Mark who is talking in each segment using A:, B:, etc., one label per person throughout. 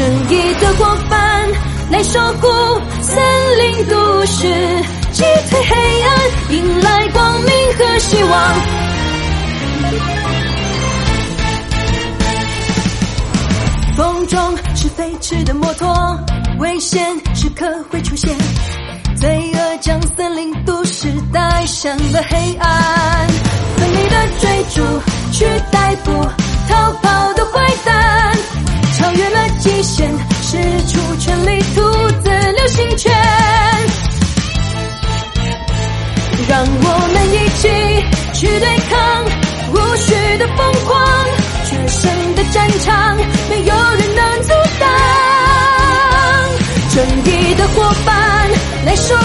A: 正义的伙伴来守护森林都市，击退黑暗，迎来光明和希望。风中是飞驰的摩托，危险时刻会出现，罪恶将森林都市带向了黑暗，奋力的追逐，让我们一起去对抗无序的疯狂，决胜的战场，没有人能阻挡。正义的伙伴来守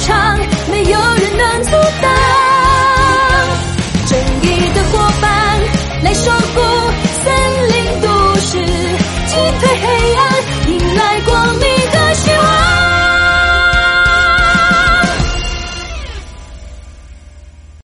A: 场没有人能